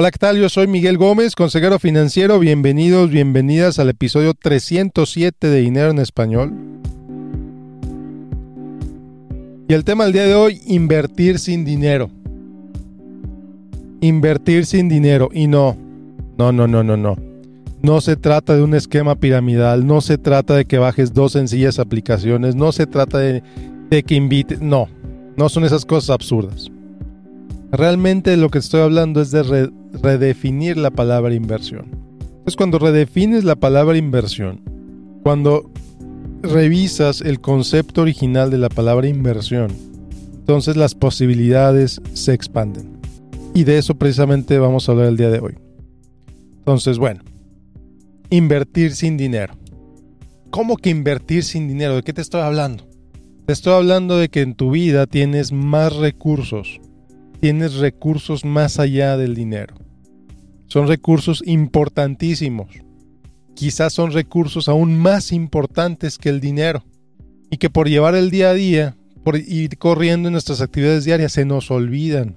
Hola, ¿qué tal? Yo soy Miguel Gómez, consejero financiero. Bienvenidos, bienvenidas al episodio 307 de Dinero en Español. Y el tema del día de hoy, invertir sin dinero. Invertir sin dinero. Y no, no, no, no, no, no. No se trata de un esquema piramidal, no se trata de que bajes dos sencillas aplicaciones, no se trata de, que invites, no, no son esas cosas absurdas. Realmente lo que estoy hablando es de redefinir la palabra inversión. Entonces cuando redefines la palabra inversión, cuando revisas el concepto original de la palabra inversión, entonces las posibilidades se expanden. Y de eso precisamente vamos a hablar el día de hoy. Entonces, bueno, invertir sin dinero. ¿Cómo que invertir sin dinero? ¿De qué te estoy hablando? Te estoy hablando de que en tu vida tienes más recursos. Tienes recursos más allá del dinero. Son recursos importantísimos. Quizás son recursos aún más importantes que el dinero. Y que por llevar el día a día, por ir corriendo en nuestras actividades diarias, se nos olvidan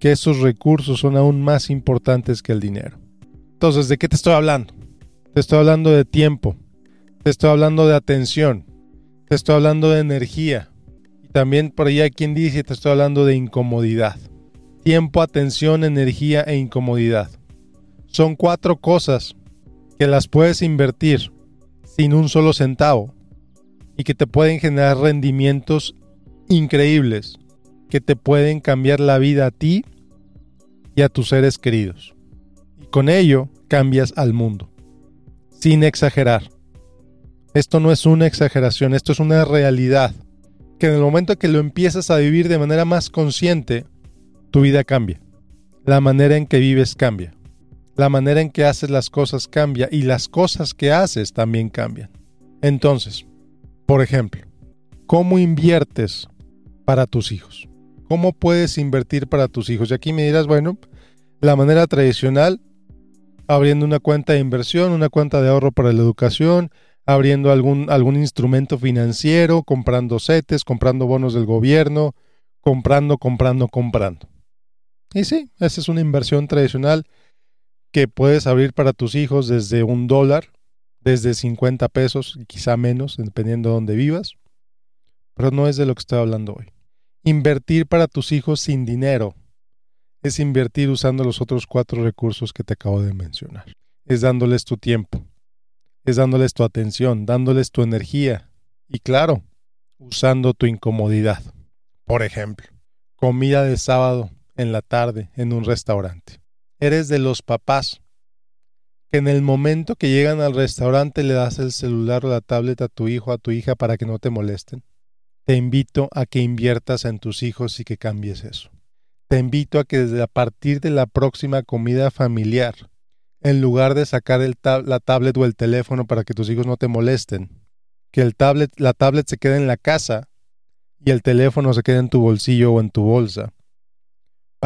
que esos recursos son aún más importantes que el dinero. Entonces, ¿de qué te estoy hablando? Te estoy hablando de tiempo. Te estoy hablando de atención. Te estoy hablando de energía. Y también por ahí hay quien dice, te estoy hablando de incomodidad. Tiempo, atención, energía e incomodidad. Son cuatro cosas que las puedes invertir sin un solo centavo y que te pueden generar rendimientos increíbles que te pueden cambiar la vida a ti y a tus seres queridos. Y con ello cambias al mundo sin exagerar. Esto no es una exageración, esto es una realidad. Que en el momento que lo empiezas a vivir de manera más consciente, tu vida cambia. La manera en que vives cambia. La manera en que haces las cosas cambia y las cosas que haces también cambian. Entonces, por ejemplo, ¿cómo inviertes para tus hijos? ¿Cómo puedes invertir para tus hijos? Y aquí me dirás, bueno, la manera tradicional abriendo una cuenta de inversión, una cuenta de ahorro para la educación, abriendo algún, algún instrumento financiero, comprando CETES, comprando bonos del gobierno, comprando, comprando, comprando. Y sí, esa es una inversión tradicional que puedes abrir para tus hijos desde un dólar, desde 50 pesos, quizá menos, dependiendo de dónde vivas. Pero no es de lo que estoy hablando hoy. Invertir para tus hijos sin dinero es invertir usando los otros cuatro recursos que te acabo de mencionar. Es dándoles tu tiempo, es dándoles tu atención, dándoles tu energía y claro, usando tu incomodidad. Por ejemplo, comida de sábado en la tarde en un restaurante. Eres de los papás que en el momento que llegan al restaurante le das el celular o la tablet a tu hijo o a tu hija para que no te molesten. Te invito a que inviertas en tus hijos y que cambies eso te invito a que desde a partir de la próxima comida familiar, en lugar de sacar el la tablet o el teléfono para que tus hijos no te molesten, que el tablet, la tablet se quede en la casa y el teléfono se quede en tu bolsillo o en tu bolsa,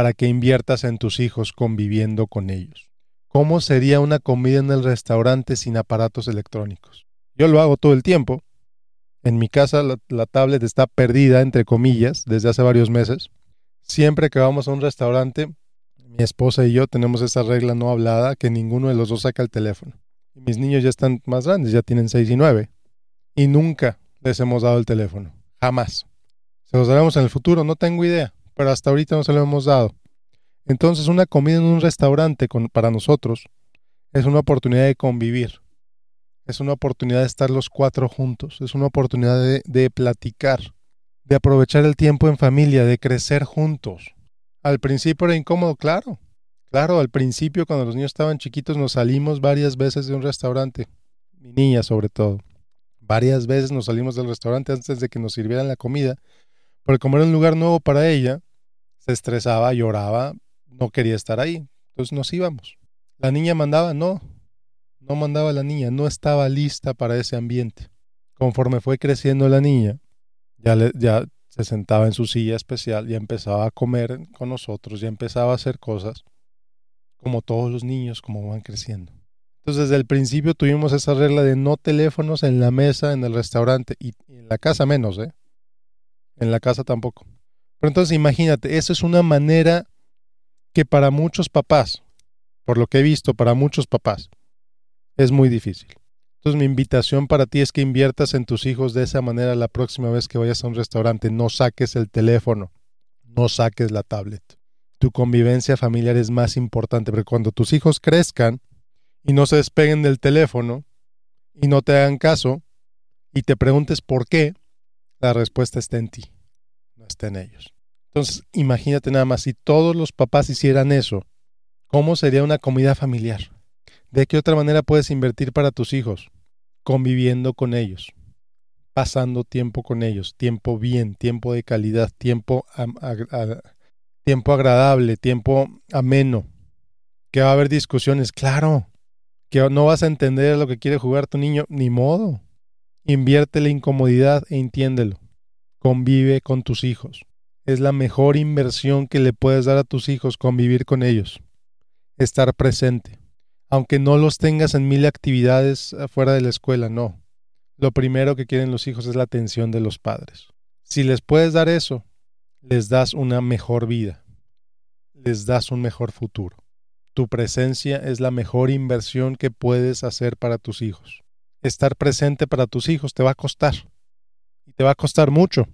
para que inviertas en tus hijos conviviendo con ellos. ¿Cómo sería una comida en el restaurante sin aparatos electrónicos? Yo lo hago todo el tiempo. En mi casa la tablet está perdida, entre comillas, desde hace varios meses Siempre que vamos a un restaurante, mi esposa y yo tenemos esa regla no hablada que ninguno de los dos saca el teléfono. Mis niños ya están más grandes, ya tienen 6 y 9. Y nunca les hemos dado el teléfono. Jamás. ¿Se los daremos en el futuro? No tengo idea. Pero hasta ahorita no se lo hemos dado. Entonces una comida en un restaurante para nosotros es una oportunidad de convivir. Es una oportunidad de estar los cuatro juntos. Es una oportunidad de, de platicar de aprovechar el tiempo en familia, de crecer juntos. Al principio era incómodo, claro. Claro, al principio cuando los niños estaban chiquitos nos salimos varias veces de un restaurante, mi niña sobre todo. Varias veces nos salimos del restaurante antes de que nos sirvieran la comida, porque como era un lugar nuevo para ella, se estresaba, lloraba, no quería estar ahí. Entonces nos íbamos. La niña mandaba, no, no mandaba la niña, no estaba lista para ese ambiente. Conforme fue creciendo la niña, ya, ya se sentaba en su silla especial, ya empezaba a comer con nosotros, ya empezaba a hacer cosas, como todos los niños, como van creciendo. Entonces, desde el principio tuvimos esa regla de no teléfonos en la mesa, en el restaurante, y en la casa menos, ¿eh? En la casa tampoco. Pero entonces imagínate, eso es una manera que para muchos papás, por lo que he visto, para muchos papás, es muy difícil. Entonces mi invitación para ti es que inviertas en tus hijos de esa manera la próxima vez que vayas a un restaurante. No saques el teléfono, no saques la tablet. Tu convivencia familiar es más importante, porque cuando tus hijos crezcan y no se despeguen del teléfono y no te hagan caso y te preguntes por qué, la respuesta está en ti, está en ellos. Entonces, imagínate nada más, si todos los papás hicieran eso, ¿cómo sería una comida familiar? ¿De qué otra manera puedes invertir para tus hijos? Conviviendo con ellos, pasando tiempo con ellos, tiempo bien, tiempo de calidad, tiempo, tiempo agradable, tiempo ameno. Que va a haber discusiones, claro. Que no vas a entender lo que quiere jugar tu niño, ni modo. Invierte la incomodidad e entiéndelo. Convive con tus hijos. Es la mejor inversión que le puedes dar a tus hijos convivir con ellos. Estar presente. Aunque no los tengas en mil actividades afuera de la escuela, no. Lo primero que quieren los hijos es la atención de los padres. Si les puedes dar eso, les das una mejor vida. Les das un mejor futuro. Tu presencia es la mejor inversión que puedes hacer para tus hijos estar presente para tus hijos te va a costar. Te va a costar mucho.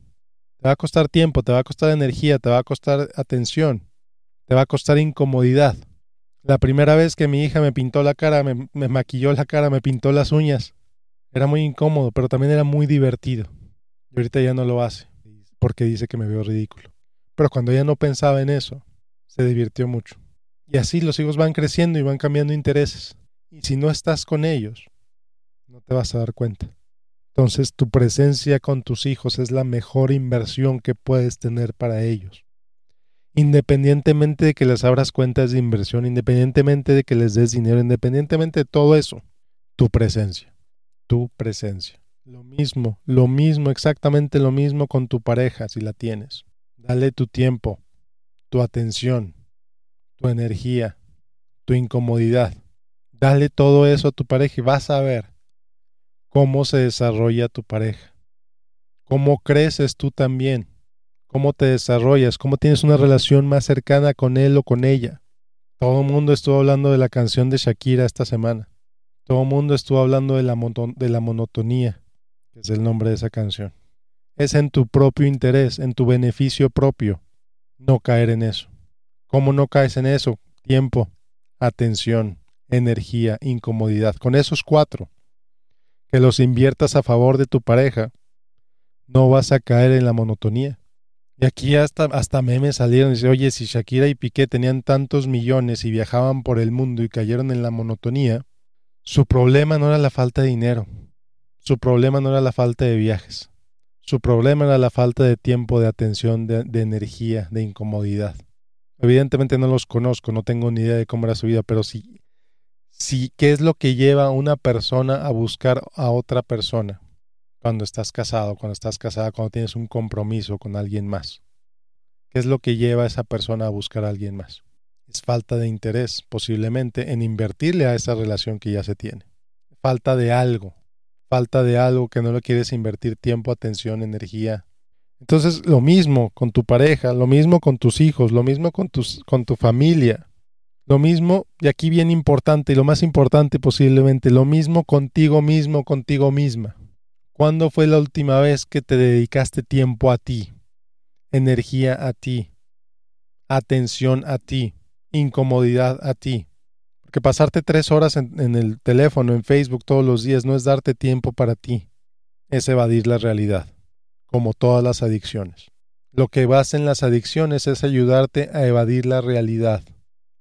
Te va a costar tiempo, te va a costar energía, te va a costar atención, te va a costar incomodidad. La primera vez que mi hija me pintó la cara, me, maquilló la cara, me pintó las uñas, era muy incómodo, pero también era muy divertido. Y ahorita ya no lo hace, porque dice que me veo ridículo. Pero cuando ella no pensaba en eso, se divirtió mucho. Y así los hijos van creciendo y van cambiando intereses. Y si no estás con ellos, no te vas a dar cuenta. Entonces tu presencia con tus hijos es la mejor inversión que puedes tener para ellos. Independientemente de que les abras cuentas de inversión, independientemente de que les des dinero, independientemente de todo eso, tu presencia, tu presencia. Lo mismo, lo mismo, exactamente lo mismo con tu pareja si la tienes. Dale tu tiempo, tu atención, tu energía, tu incomodidad. Dale todo eso a tu pareja y vas a ver cómo se desarrolla tu pareja, cómo creces tú también, cómo te desarrollas, cómo tienes una relación más cercana con él o con ella. Todo el mundo estuvo hablando de la canción de Shakira esta semana. Todo el mundo estuvo hablando de la, de la monotonía, que es el nombre de esa canción. Es en tu propio interés, en tu beneficio propio, no caer en eso. ¿Cómo no caes en eso? Tiempo, atención, energía, incomodidad. Con esos cuatro que los inviertas a favor de tu pareja, no vas a caer en la monotonía. Y aquí hasta, hasta memes salieron y dice, oye, si Shakira y Piqué tenían tantos millones y viajaban por el mundo y cayeron en la monotonía, su problema no era la falta de dinero, su problema no era la falta de viajes, su problema era la falta de tiempo, de atención, de, de energía, de incomodidad. Evidentemente no los conozco, no tengo ni idea de cómo era su vida, pero si si qué es lo que lleva a una persona a buscar a otra persona cuando estás casado, cuando estás casada, cuando tienes un compromiso con alguien más. ¿Qué es lo que lleva a esa persona a buscar a alguien más? Es falta de interés, posiblemente, en invertirle a esa relación que ya se tiene. Falta de algo, falta de algo que no le quieres invertir tiempo, atención, energía. Entonces, lo mismo con tu pareja, lo mismo con tus hijos, lo mismo con, tus, con tu familia. Lo mismo, y aquí bien importante, y lo más importante posiblemente, lo mismo contigo mismo, contigo misma. ¿Cuándo fue la última vez que te dedicaste tiempo a ti, energía a ti, atención a ti, incomodidad a ti? Porque pasarte tres horas en, en el teléfono, en Facebook todos los días, no es darte tiempo para ti, es evadir la realidad, como todas las adicciones. Lo que vas en las adicciones es ayudarte a evadir la realidad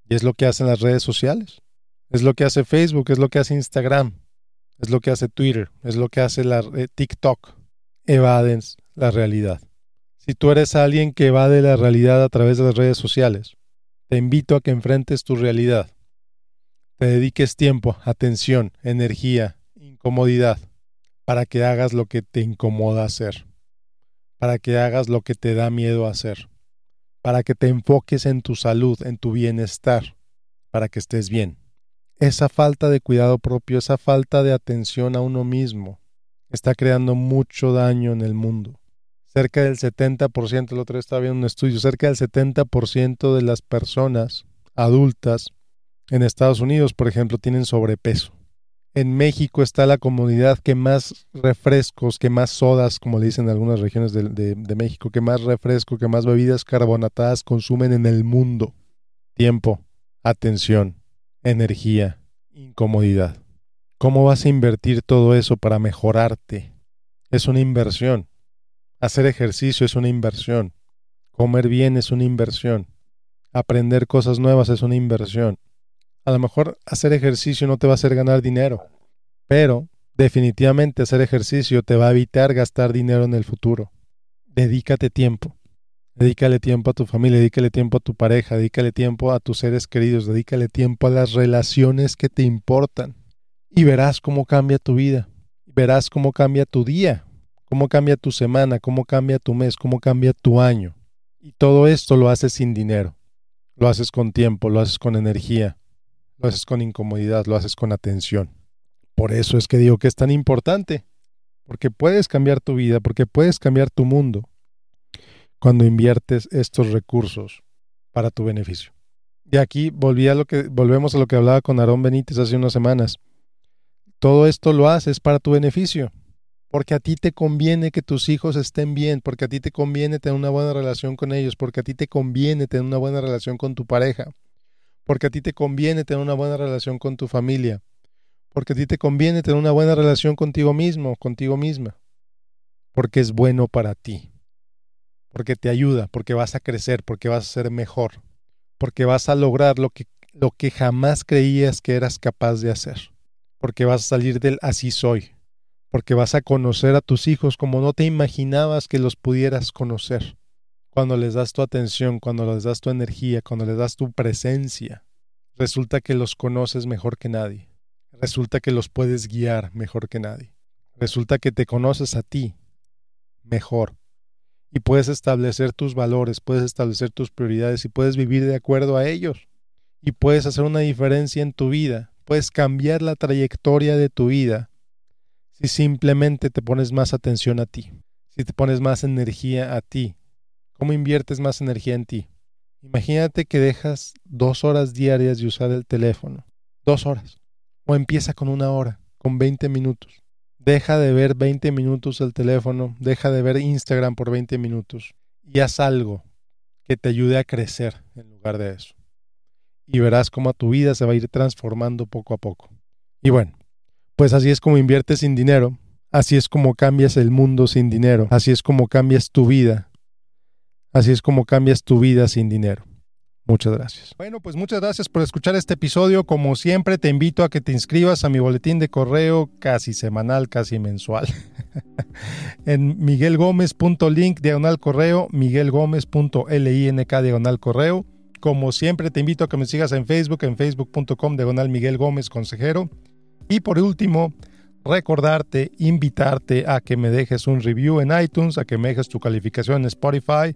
y es lo que hacen las redes sociales. Es lo que hace Facebook, es lo que hace Instagram, es lo que hace Twitter, es lo que hace la, TikTok. Evaden la realidad. Si tú eres alguien que evade la realidad a través de las redes sociales, te invito a que enfrentes tu realidad. Te dediques tiempo, atención, energía, incomodidad, para que hagas lo que te incomoda hacer, para que hagas lo que te da miedo hacer para que te enfoques en tu salud, en tu bienestar, para que estés bien. Esa falta de cuidado propio, esa falta de atención a uno mismo, está creando mucho daño en el mundo. cerca del 70%, el otro día estaba viendo un estudio, cerca del 70% de las personas adultas en Estados Unidos, por ejemplo, tienen sobrepeso. En México está la comunidad que más refrescos, que más sodas, como le dicen en algunas regiones de, de México, que más refresco, que más bebidas carbonatadas consumen en el mundo. Tiempo, atención, energía, incomodidad. ¿Cómo vas a invertir todo eso para mejorarte? Es una inversión. Hacer ejercicio es una inversión. Comer bien es una inversión. Aprender cosas nuevas es una inversión. A lo mejor hacer ejercicio no te va a hacer ganar dinero, pero definitivamente hacer ejercicio te va a evitar gastar dinero en el futuro. Dedícate tiempo. Dedícale tiempo a tu familia, dedícale tiempo a tu pareja, dedícale tiempo a tus seres queridos, dedícale tiempo a las relaciones que te importan. Y verás cómo cambia tu vida. Verás cómo cambia tu día, cómo cambia tu semana, cómo cambia tu mes, cómo cambia tu año. Y todo esto lo haces sin dinero. Lo haces con tiempo, lo haces con energía, lo haces con incomodidad, lo haces con atención. Por eso es que digo que es tan importante, porque puedes cambiar tu vida, porque puedes cambiar tu mundo cuando inviertes estos recursos para tu beneficio. Y aquí volví a lo que, volvemos a lo que hablaba con Aarón Benítez hace unas semanas. Todo esto lo haces para tu beneficio porque a ti te conviene que tus hijos estén bien, porque a ti te conviene tener una buena relación con ellos, porque a ti te conviene tener una buena relación con tu pareja, porque a ti te conviene tener una buena relación con tu familia, porque a ti te conviene tener una buena relación contigo mismo, contigo misma, porque es bueno para ti, porque te ayuda, porque vas a crecer, porque vas a ser mejor, porque vas a lograr lo que, lo que jamás creías que eras capaz de hacer, porque vas a salir del así soy, porque vas a conocer a tus hijos como no te imaginabas que los pudieras conocer. Cuando les das tu atención, cuando les das tu energía, cuando les das tu presencia, resulta que los conoces mejor que nadie. Resulta que los puedes guiar mejor que nadie. Resulta que te conoces a ti mejor y puedes establecer tus valores, puedes establecer tus prioridades y puedes vivir de acuerdo a ellos. Y puedes hacer una diferencia en tu vida, puedes cambiar la trayectoria de tu vida si simplemente te pones más atención a ti, si te pones más energía a ti, ¿cómo inviertes más energía en ti? Imagínate que dejas dos horas diarias de usar el teléfono, dos horas, o empieza con una hora, con 20 minutos. Deja de ver 20 minutos el teléfono, deja de ver Instagram por 20 minutos y haz algo que te ayude a crecer en lugar de eso. Y verás cómo tu vida se va a ir transformando poco a poco. Y bueno, pues así es como inviertes sin dinero, así es como cambias el mundo sin dinero, así es como cambias tu vida, así es como cambias tu vida sin dinero. Muchas gracias. Bueno, pues muchas gracias por escuchar este episodio. Como siempre, te invito a que te inscribas a mi boletín de correo casi semanal, casi mensual. en miguelgomez.link diagonal correo, miguelgomez.link diagonal correo. Como siempre, te invito a que me sigas en Facebook, en facebook.com diagonal Miguel Gómez Consejero. Y por último, recordarte, invitarte a que me dejes un review en iTunes, a que me dejes tu calificación en Spotify.